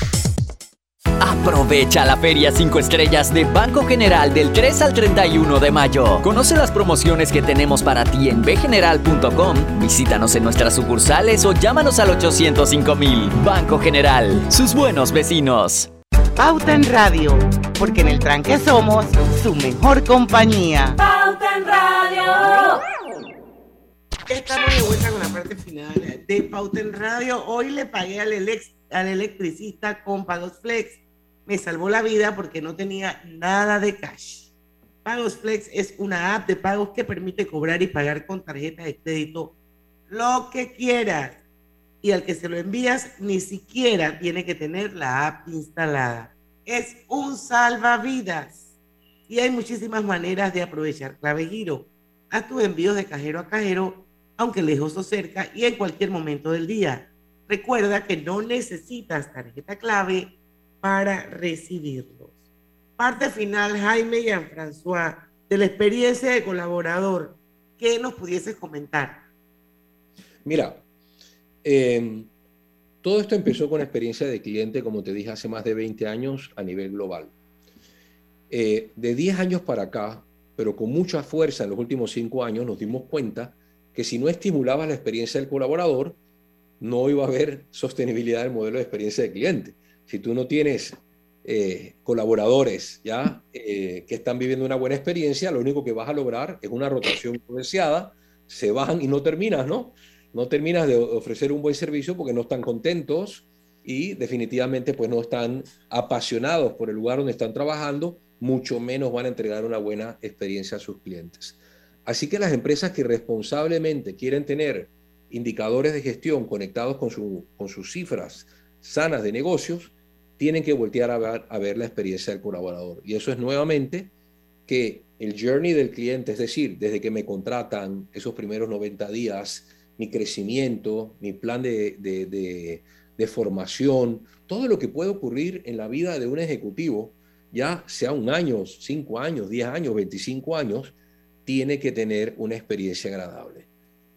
Speaker 20: Aprovecha la Feria 5 Estrellas de Banco General del 3 al 31 de mayo. Conoce las promociones que tenemos para ti en bgeneral.com. Visítanos en nuestras sucursales o llámanos al 805 mil. Banco General, sus buenos vecinos.
Speaker 2: Pauta en Radio, porque en el tranque somos su mejor compañía.
Speaker 14: Pauta en Radio.
Speaker 2: Estamos de vuelta con la parte final de Pauta en Radio. Hoy le pagué al, al electricista con Pagos Flex me salvó la vida porque no tenía nada de cash. Pagos Flex es una app de pagos que permite cobrar y pagar con tarjeta de crédito lo que quieras. Y al que se lo envías ni siquiera tiene que tener la app instalada. Es un salvavidas. Y hay muchísimas maneras de aprovechar clave giro. Haz tus envíos de cajero a cajero aunque lejos o cerca y en cualquier momento del día. Recuerda que no necesitas tarjeta clave para recibirlos. Parte final, Jaime y Jean-François, de la experiencia de colaborador. ¿Qué nos pudieses comentar?
Speaker 15: Mira, em, todo esto empezó con experiencia de cliente, como te dije, hace más de 20 años a nivel global. Eh, de 10 años para acá, pero con mucha fuerza en los últimos 5 años, nos dimos cuenta que si no estimulabas la experiencia del colaborador, no iba a haber sostenibilidad del modelo de experiencia de cliente. Si tú no tienes eh, colaboradores ya eh, que están viviendo una buena experiencia, lo único que vas a lograr es una rotación deseada, se bajan y no terminas, ¿no? No terminas de ofrecer un buen servicio porque no están contentos y definitivamente pues no están apasionados por el lugar donde están trabajando, mucho menos van a entregar una buena experiencia a sus clientes. Así que las empresas que responsablemente quieren tener indicadores de gestión conectados con, sus cifras sanas de negocios, tienen que voltear a ver, la experiencia del colaborador. Y eso es nuevamente que el journey del cliente, es decir, desde que me contratan esos primeros 90 días, mi crecimiento, mi plan de, de, formación, todo lo que puede ocurrir en la vida de un ejecutivo, ya sea un año, cinco años, 10 años, 25 años, tiene que tener una experiencia agradable.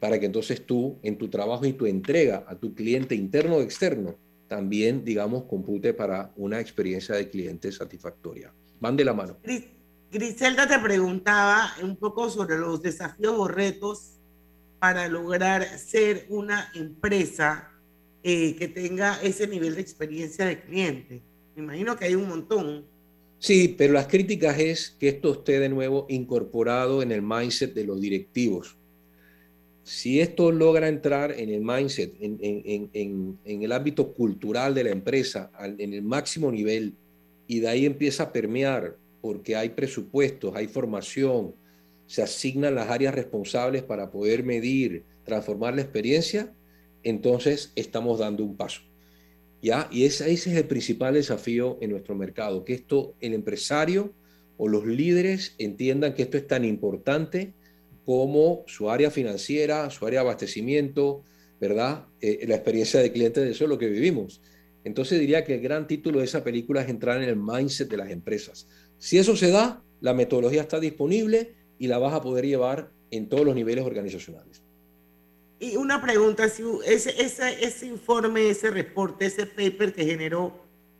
Speaker 15: Para que entonces tú, en tu trabajo y tu entrega a tu cliente interno o externo, también, digamos, compute para una experiencia de cliente satisfactoria. Van de la mano.
Speaker 2: Griselda te preguntaba un poco sobre los desafíos o retos para lograr ser una empresa eh, que tenga ese nivel de experiencia de cliente. Me imagino que hay un montón.
Speaker 15: Sí, pero las críticas es que esto esté de nuevo incorporado en el mindset de los directivos si esto logra entrar en el mindset, en, el ámbito cultural de la empresa, en el máximo nivel, y de ahí empieza a permear, porque hay presupuestos, hay formación, se asignan las áreas responsables para poder medir, transformar la experiencia, entonces estamos dando un paso. ¿Ya? Y ese, ese es el principal desafío en nuestro mercado, que esto, el empresario o los líderes entiendan que esto es tan importante como su área financiera, su área de abastecimiento, ¿verdad? Eh, la experiencia de cliente, de eso es lo que vivimos. Entonces diría que el gran título de esa película es entrar en el mindset de las empresas. Si eso se da, la metodología está disponible y la vas a poder llevar en todos los niveles organizacionales.
Speaker 2: Y una pregunta, si ese, ese, ese informe, ese reporte, ese paper que generó,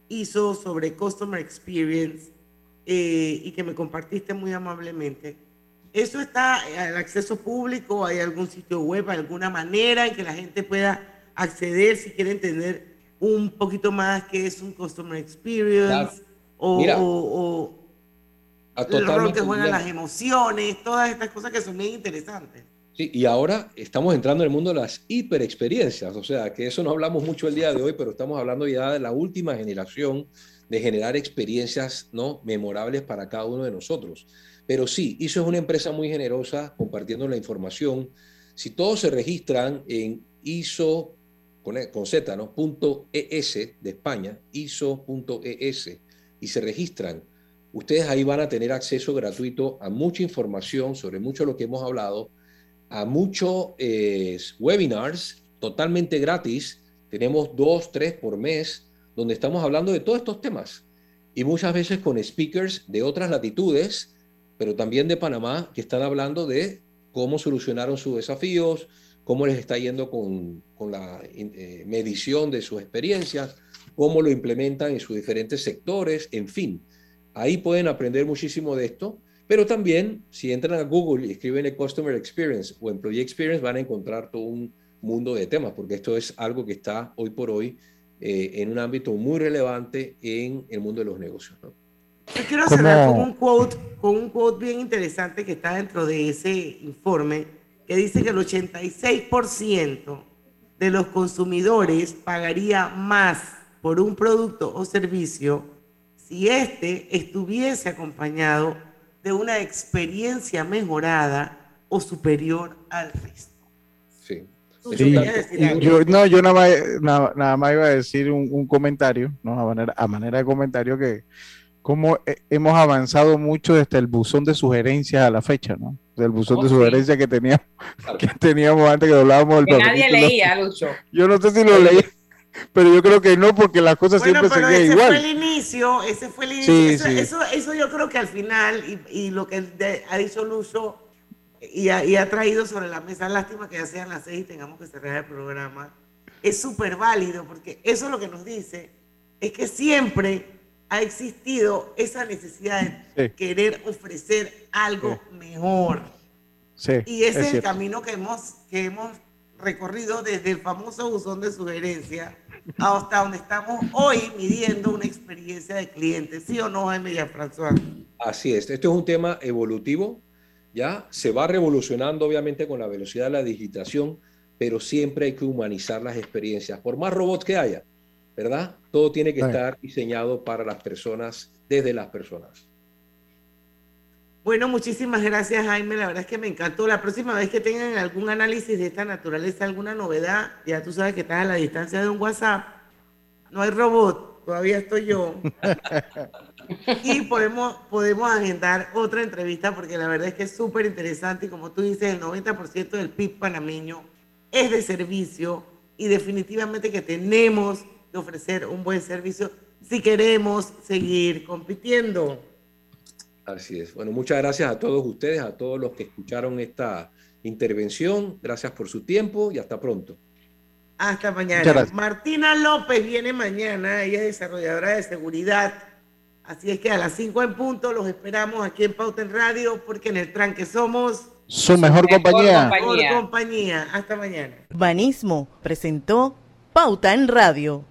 Speaker 2: hizo sobre Customer Experience eh, y que me compartiste muy amablemente, ¿Eso está al acceso público? ¿Hay algún sitio web, alguna manera en que la gente pueda acceder si quiere entender un poquito más qué es un Customer Experience? O, Mira, o, el rol que juegan las emociones, todas estas cosas que son bien interesantes.
Speaker 15: Sí, y ahora estamos entrando en el mundo de las hiperexperiencias, o sea, que eso no hablamos mucho el día de hoy, pero estamos hablando ya de la última generación de generar experiencias ¿no? memorables para cada uno de nosotros. Pero sí, ISO es una empresa muy generosa compartiendo la información. Si todos se registran en ISO con, e, Z, ¿no? Punto .es de España, ISO.es, y se registran, ustedes ahí van a tener acceso gratuito a mucha información sobre mucho de lo que hemos hablado, a muchos eh, webinars totalmente gratis. Tenemos dos, tres por mes, donde estamos hablando de todos estos temas. Y muchas veces con speakers de otras latitudes pero también de Panamá, que están hablando de cómo solucionaron sus desafíos, cómo les está yendo con, con la eh, medición de sus experiencias, cómo lo implementan en sus diferentes sectores, en fin. Ahí pueden aprender muchísimo de esto, pero también si entran a Google y escriben el Customer Experience o Employee Experience, van a encontrar todo un mundo de temas, porque esto es algo que está hoy por hoy eh, en un ámbito muy relevante en el mundo de los negocios. ¿no?
Speaker 2: Yo quiero cerrar con un, quote, con un quote bien interesante que está dentro de ese informe, que dice que el 86% de los consumidores pagaría más por un producto o servicio si éste estuviese acompañado de una experiencia mejorada o superior al resto.
Speaker 25: Sí. yo, no, yo nada más, nada, más iba a decir un, comentario, ¿no? a, manera, a manera de comentario que cómo hemos avanzado mucho desde el buzón de sugerencias a la fecha, ¿no? Del buzón de oh, sugerencias que teníamos, que teníamos antes que hablábamos del
Speaker 29: que nadie leía, Lucho.
Speaker 25: Yo no sé si lo leí, pero yo creo que no, porque las cosas siempre seguían igual.
Speaker 2: Ese fue el inicio, ese fue el inicio. eso, eso, yo creo que al final, y, lo que ha dicho Lucho, y ha, y ha, traído sobre la mesa, lástima que ya sean las seis y tengamos que cerrar el programa, es súper válido, porque eso es lo que nos dice, es que siempre ha existido esa necesidad de querer ofrecer algo mejor. y ese es, el camino que hemos, que hemos recorrido desde el famoso buzón de sugerencia hasta donde estamos hoy midiendo una experiencia de cliente. ¿Sí o no, Jaime François?
Speaker 15: Así es. Esto es un tema evolutivo. Ya se va revolucionando, obviamente, con la velocidad de la digitación, pero siempre hay que humanizar las experiencias. Por más robots que haya, ¿verdad? Todo tiene que estar diseñado para las personas, desde las personas.
Speaker 2: Bueno, muchísimas gracias Jaime, la verdad es que me encantó. La próxima vez que tengan algún análisis de esta naturaleza, alguna novedad, ya tú sabes que estás a la distancia de un WhatsApp, no hay robot, todavía estoy yo. y podemos, podemos agendar otra entrevista porque la verdad es que es súper interesante y como tú dices, el 90% del PIB panameño es de servicio y definitivamente que tenemos ofrecer un buen servicio si queremos seguir compitiendo.
Speaker 15: Así es. Bueno, muchas gracias a todos ustedes, a todos los que escucharon esta intervención. Gracias por su tiempo y hasta pronto.
Speaker 2: Hasta mañana. Martina López viene mañana, ella es desarrolladora de seguridad. Así es que a las 5 en punto los esperamos aquí en Pauta en Radio porque en el tranque somos
Speaker 25: su mejor, compañía.
Speaker 2: Mejor compañía. Hasta mañana.
Speaker 32: Banismo presentó Pauta en Radio.